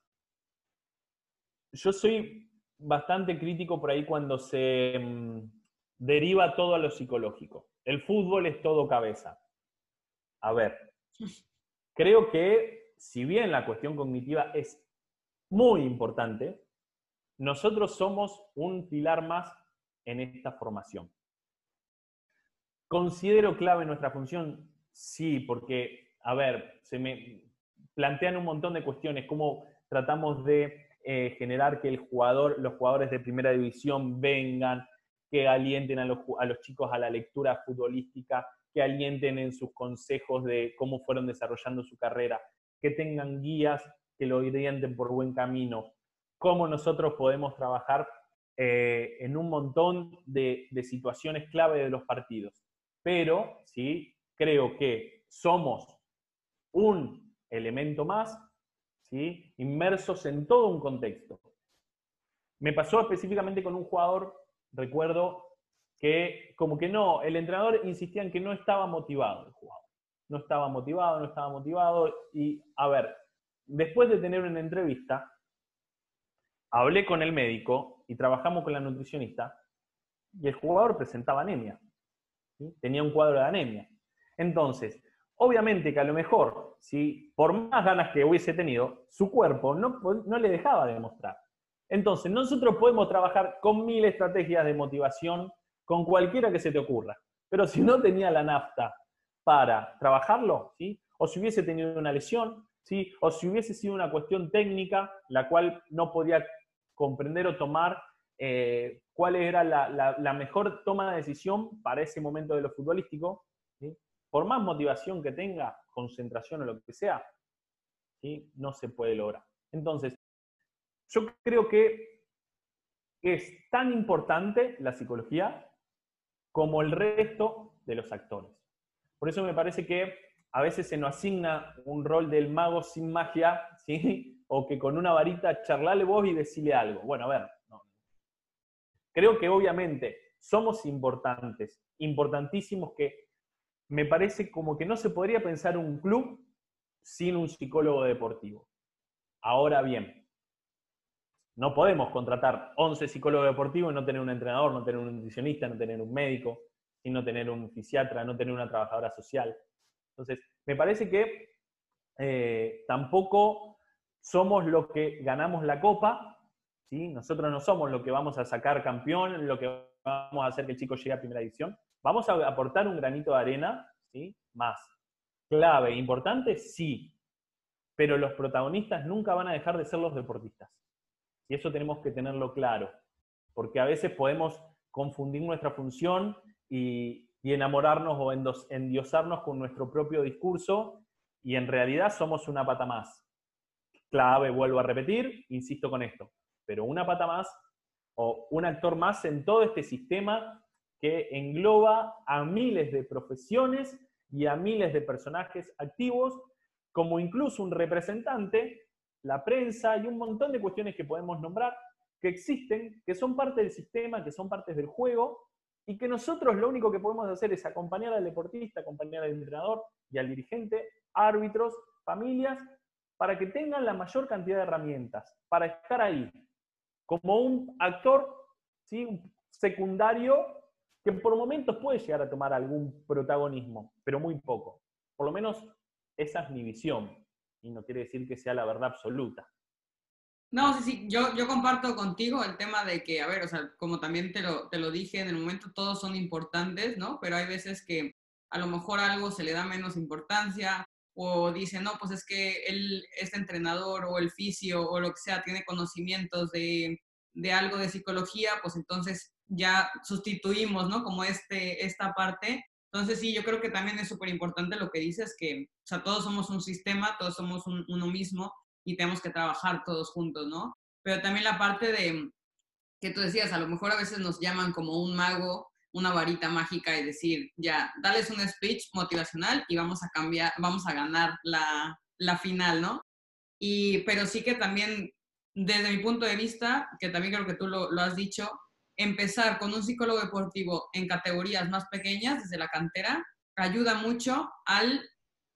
Yo soy bastante crítico por ahí cuando se, mm, deriva todo a lo psicológico. El fútbol es todo cabeza. A ver, creo que si bien la cuestión cognitiva es muy importante, nosotros somos un pilar más en esta formación. ¿Considero clave nuestra función? Sí, porque, a ver, se me plantean un montón de cuestiones, cómo tratamos de eh, generar que el jugador, los jugadores de primera división vengan, que alienten a los, chicos a la lectura futbolística, que alienten en sus consejos de cómo fueron desarrollando su carrera, que tengan guías que lo orienten por buen camino, cómo nosotros podemos trabajar eh, en un montón de, situaciones clave de los partidos. Pero, sí, creo que somos un elemento más, ¿sí? inmersos en todo un contexto. Me pasó específicamente con un jugador recuerdo que como que no, el entrenador insistía en que no estaba motivado el jugador. No estaba motivado, no estaba motivado. Y a ver, después de tener una entrevista, hablé con el médico y trabajamos con la nutricionista y el jugador presentaba anemia. Tenía un cuadro de anemia. Entonces, obviamente que a lo mejor, si por más ganas que hubiese tenido, su cuerpo no, no le dejaba demostrar. Entonces, nosotros podemos trabajar con mil estrategias de motivación, con cualquiera que se te ocurra. Pero si no tenía la nafta para trabajarlo, ¿sí? o si hubiese tenido una lesión, ¿sí? o si hubiese sido una cuestión técnica, la cual no podía comprender o tomar eh, cuál era la, mejor toma de decisión para ese momento de lo futbolístico, por más motivación que tenga, concentración o lo que sea, no se puede lograr. Entonces, yo creo que es tan importante la psicología como el resto de los actores. Por eso me parece que a veces se nos asigna un rol del mago sin magia, ¿sí? O que con una varita charlale vos y decirle algo. Bueno, a ver, creo que obviamente somos importantes, importantísimos que me parece como que no se podría pensar un club sin un psicólogo deportivo. Ahora bien, no podemos contratar 11 psicólogos deportivos y no tener un entrenador, no tener un nutricionista, no tener un médico, y no tener un fisiatra, no tener una trabajadora social. Entonces, me parece que eh, tampoco somos los que ganamos la copa, ¿sí? nosotros no somos los que vamos a sacar campeón, lo que vamos a hacer que el chico llegue a primera edición. Vamos a aportar un granito de arena, ¿sí? más. Clave, importante, sí, pero los protagonistas nunca van a dejar de ser los deportistas. Y eso tenemos que tenerlo claro, porque a veces podemos confundir nuestra función y, enamorarnos o endiosarnos con nuestro propio discurso y en realidad somos una pata más. Clave, vuelvo a repetir, insisto con esto, pero una pata más o un actor más en todo este sistema que engloba a miles de profesiones y a miles de personajes activos, como incluso un representante la prensa y un montón de cuestiones que podemos nombrar que existen, que son parte del sistema, que son partes del juego y que nosotros lo único que podemos hacer es acompañar al deportista, acompañar al entrenador y al dirigente, árbitros, familias para que tengan la mayor cantidad de herramientas, para estar ahí, como un actor secundario que por momentos puede llegar a tomar algún protagonismo, pero muy poco. Por lo menos esa es mi visión, y no quiere decir que sea la verdad absoluta. No, sí, sí, yo, yo comparto contigo el tema de que, a ver, o sea, como también te lo, te lo dije en el momento, todos son importantes, ¿no? Pero hay veces que a lo mejor algo se le da menos importancia o dice, no, pues es que él, este entrenador o el fisio o lo que sea tiene conocimientos de, de algo de psicología, pues entonces ya sustituimos, ¿no? Como este, esta parte. Entonces sí, yo creo que también es súper importante lo que dices, que, o sea, todos somos un sistema, todos somos uno mismo y tenemos que trabajar todos juntos, ¿no? Pero también la parte de, que tú decías, a lo mejor a veces nos llaman como un mago, una varita mágica y decir, ya, dales un speech motivacional y vamos a cambiar, vamos a ganar la, la final, ¿no? Y, pero sí que también, desde mi punto de vista, que también creo que tú lo, lo has dicho, empezar con un psicólogo deportivo en categorías más pequeñas, desde la cantera, ayuda mucho al,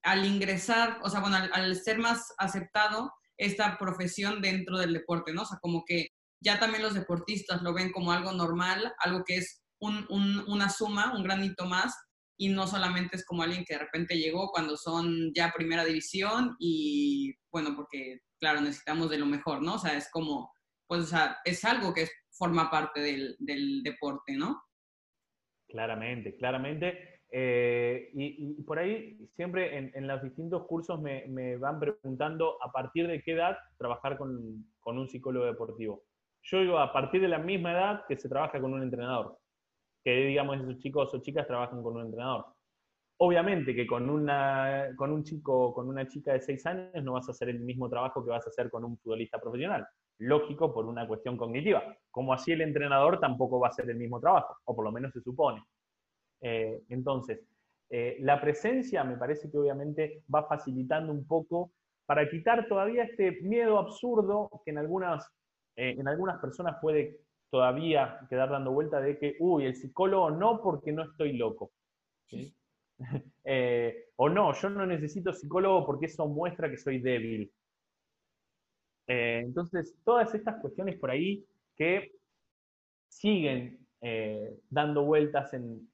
al ingresar, o sea, bueno, al, ser más aceptado esta profesión dentro del deporte, ¿no? O sea, como que ya también los deportistas lo ven como algo normal, algo que es un, un, una suma, un granito más, y no solamente es como alguien que de repente llegó cuando son ya primera división y, bueno, porque, claro, necesitamos de lo mejor, ¿no? O sea, es como, pues, o sea, es algo que forma parte del deporte, ¿no? Claramente, claramente. Eh, y, por ahí siempre en, los distintos cursos me, van preguntando a partir de qué edad trabajar con, un psicólogo deportivo. Yo digo a partir de la misma edad que se trabaja con un entrenador, que digamos esos chicos o chicas trabajan con un entrenador. Obviamente que con, una, con un chico con una chica de 6 años no vas a hacer el mismo trabajo que vas a hacer con un futbolista profesional lógico por una cuestión cognitiva. Como así el entrenador tampoco va a hacer el mismo trabajo, o por lo menos se supone. Eh, entonces, eh, la presencia me parece que obviamente va facilitando un poco para quitar todavía este miedo absurdo que en algunas, eh, en algunas personas puede todavía quedar dando vuelta de que, uy, el psicólogo no porque no estoy loco. o no, yo no necesito psicólogo porque eso muestra que soy débil. Eh, entonces, todas estas cuestiones por ahí que siguen eh, dando vueltas en,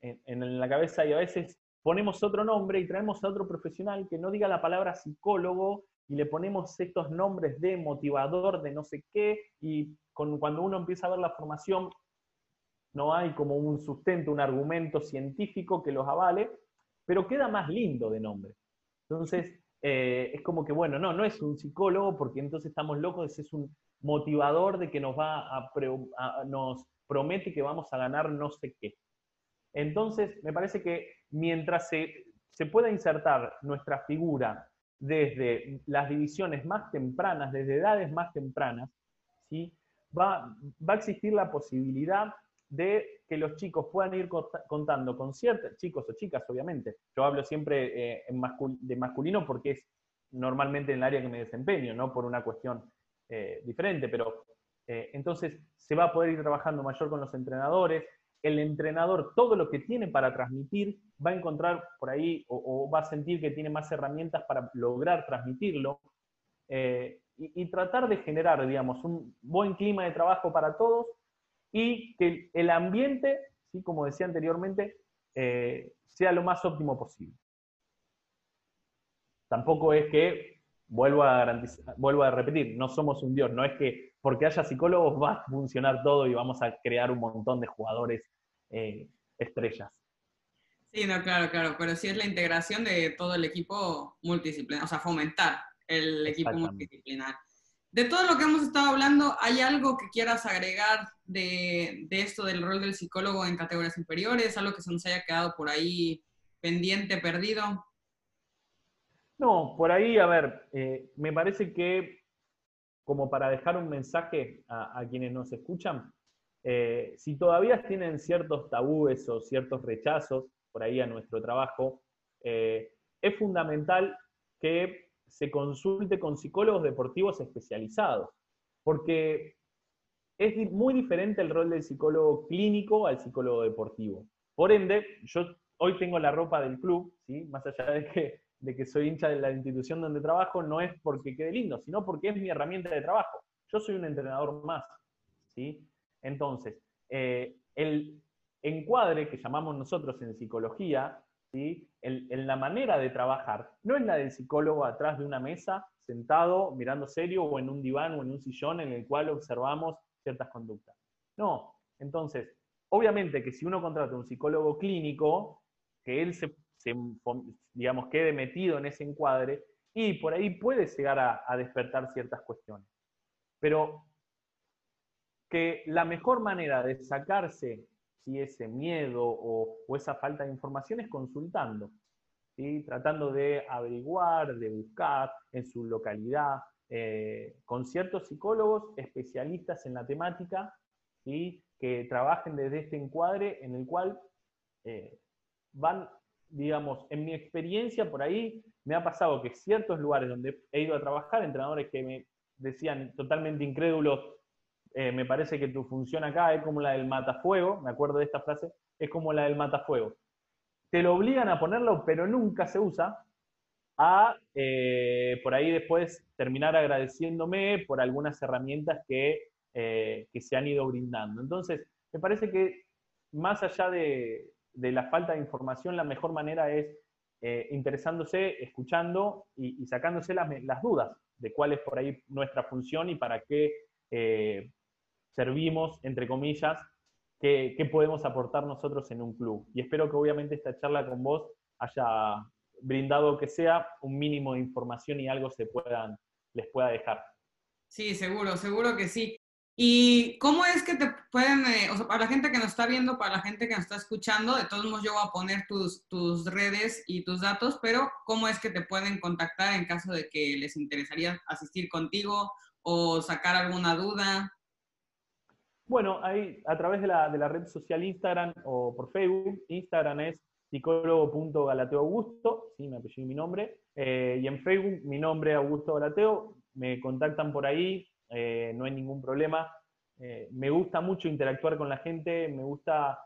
la cabeza y a veces ponemos otro nombre y traemos a otro profesional que no diga la palabra psicólogo y le ponemos estos nombres de motivador, de no sé qué, y cuando uno empieza a ver la formación, no hay como un sustento, un argumento científico que los avale, pero queda más lindo de nombre. Entonces, eh, es como que, bueno, no, no es un psicólogo porque entonces estamos locos, es un motivador de que nos va a, nos promete que vamos a ganar no sé qué. Entonces, me parece que mientras se, se pueda insertar nuestra figura desde las divisiones más tempranas, desde edades más tempranas, ¿sí? va, va a existir la posibilidad de que los chicos puedan ir contando con ciertos, chicos o chicas obviamente, yo hablo siempre eh, de masculino porque es normalmente en el área que me desempeño, no por una cuestión eh, diferente, pero eh, entonces se va a poder ir trabajando mayor con los entrenadores, el entrenador todo lo que tiene para transmitir va a encontrar por ahí o, va a sentir que tiene más herramientas para lograr transmitirlo y, y tratar de generar, digamos, un buen clima de trabajo para todos y que el ambiente, ¿sí? como decía anteriormente, eh, sea lo más óptimo posible. Tampoco es que, vuelvo a, garantizar, vuelvo a repetir, no somos un dios, no es que porque haya psicólogos va a funcionar todo y vamos a crear un montón de jugadores eh, estrellas. Sí, no, claro, claro, pero sí es la integración de todo el equipo multidisciplinar, o sea, fomentar el equipo multidisciplinar. De todo lo que hemos estado hablando, ¿hay algo que quieras agregar de, esto del rol del psicólogo en categorías inferiores? ¿Algo que se nos haya quedado por ahí pendiente, perdido? No, por ahí, a ver, eh, me parece que como para dejar un mensaje a, quienes nos escuchan, eh, si todavía tienen ciertos tabúes o ciertos rechazos por ahí a nuestro trabajo, eh, es fundamental que se consulte con psicólogos deportivos especializados, porque es muy diferente el rol del psicólogo clínico al psicólogo deportivo. Por ende, yo hoy tengo la ropa del club, ¿sí? más allá de que, de que soy hincha de la institución donde trabajo no es porque quede lindo, sino porque es mi herramienta de trabajo. Yo soy un entrenador más. ¿sí? Entonces, eh, el encuadre que llamamos nosotros en psicología, ¿sí? en la manera de trabajar, no es la del psicólogo atrás de una mesa, sentado, mirando serio, o en un diván o en un sillón en el cual observamos ciertas conductas. No, entonces, obviamente que si uno contrata un psicólogo clínico, que él se, digamos, quede metido en ese encuadre, y por ahí puede llegar a despertar ciertas cuestiones. Pero que la mejor manera de sacarse si ese miedo o, esa falta de información es consultando, ¿sí? tratando de averiguar, de buscar en su localidad, eh, con ciertos psicólogos especialistas en la temática y que trabajen desde este encuadre en el cual eh, van, digamos, en mi experiencia por ahí me ha pasado que ciertos lugares donde he ido a trabajar, entrenadores que me decían totalmente incrédulos, eh, me parece que tu función acá es como la del matafuego, me acuerdo de esta frase, es como la del matafuego. Te lo obligan a ponerlo, pero nunca se usa, a eh, por ahí después terminar agradeciéndome por algunas herramientas que, eh, que, se han ido brindando. Entonces, me parece que más allá de, la falta de información, la mejor manera es interesándose, escuchando y, sacándose las, dudas de cuál es por ahí nuestra función y para qué servimos, entre comillas, qué, podemos aportar nosotros en un club. Y espero que obviamente esta charla con vos haya brindado que sea un mínimo de información y algo se puedan, les pueda dejar. Sí, seguro, seguro que sí. ¿Y cómo es que te pueden, eh, o sea, para la gente que nos está viendo, para la gente que nos está escuchando, de todos modos yo voy a poner tus, tus redes y tus datos, pero ¿cómo es que te pueden contactar en caso de que les interesaría asistir contigo o sacar alguna duda? Bueno, ahí a través de la, red social Instagram o por Facebook, Instagram es psicólogo.galateoaugusto, sí, me apellido mi nombre, eh, y en Facebook mi nombre es Augusto Galateo, me contactan por ahí, eh, no hay ningún problema. Eh, me gusta mucho interactuar con la gente, me gusta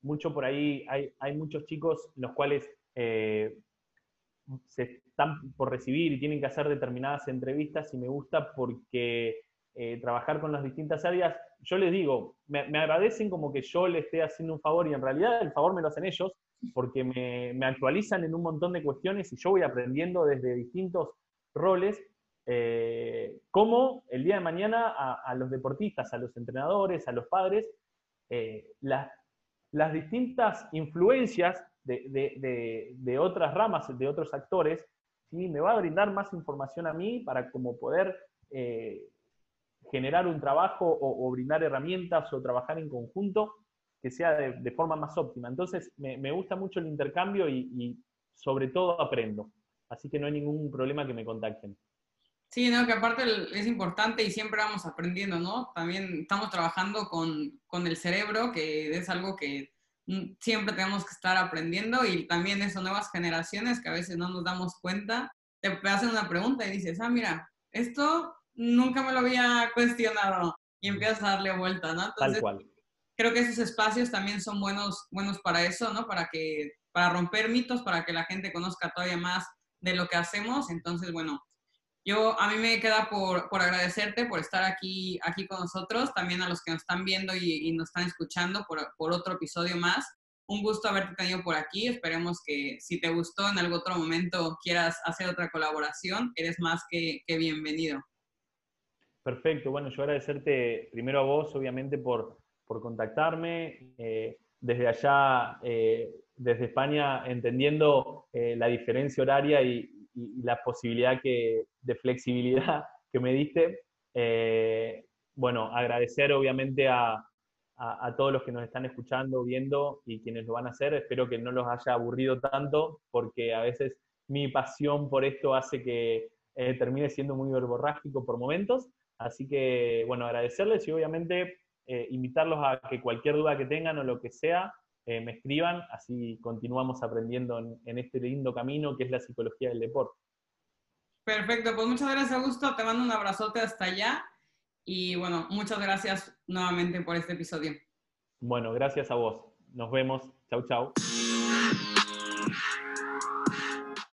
mucho por ahí, hay, hay, muchos chicos los cuales se están por recibir y tienen que hacer determinadas entrevistas y me gusta porque eh, trabajar con las distintas áreas, yo les digo, me, agradecen como que yo les esté haciendo un favor y en realidad el favor me lo hacen ellos porque me, actualizan en un montón de cuestiones y yo voy aprendiendo desde distintos roles eh, cómo el día de mañana a, los deportistas, a los entrenadores, a los padres, eh, las, distintas influencias de, otras ramas, de otros actores, ¿sí? me va a brindar más información a mí para como poder generar un trabajo o, brindar herramientas o trabajar en conjunto que sea de, forma más óptima. Entonces, me, gusta mucho el intercambio y, sobre todo aprendo. Así que no hay ningún problema que me contacten. Sí, no, que aparte es importante y siempre vamos aprendiendo, ¿no? También estamos trabajando con, con el cerebro, que es algo que mm, siempre tenemos que estar aprendiendo y también eso, nuevas generaciones que a veces no nos damos cuenta, te hacen una pregunta y dices, ah, mira, esto nunca me lo había cuestionado y empiezas a darle vuelta, ¿no? Tal cual. Creo que esos espacios también son buenos, buenos para eso, ¿no? Para, que, para romper mitos, para que la gente conozca todavía más de lo que hacemos. Entonces, bueno, yo a mí me queda por, por agradecerte por estar aquí, aquí con nosotros, también a los que nos están viendo y, nos están escuchando por, por, otro episodio más. Un gusto haberte tenido por aquí. Esperemos que si te gustó en algún otro momento quieras hacer otra colaboración, eres más que, que bienvenido. Perfecto, bueno, yo agradecerte primero a vos, obviamente, por, contactarme. Eh, desde allá, eh, desde España, entendiendo eh, la diferencia horaria y, la posibilidad que, de flexibilidad que me diste. bueno, agradecer obviamente a, a, todos los que nos están escuchando, viendo y quienes lo van a hacer. Espero que no los haya aburrido tanto, porque a veces mi pasión por esto hace que termine siendo muy verborrágico por momentos. Así que, bueno, agradecerles y obviamente eh, invitarlos a que cualquier duda que tengan o lo que sea, eh, me escriban, así continuamos aprendiendo en, este lindo camino que es la psicología del deporte. Perfecto, pues muchas gracias Augusto, te mando un abrazote hasta allá y bueno, muchas gracias nuevamente por este episodio. Bueno, gracias a vos. Nos vemos. Chau, chau.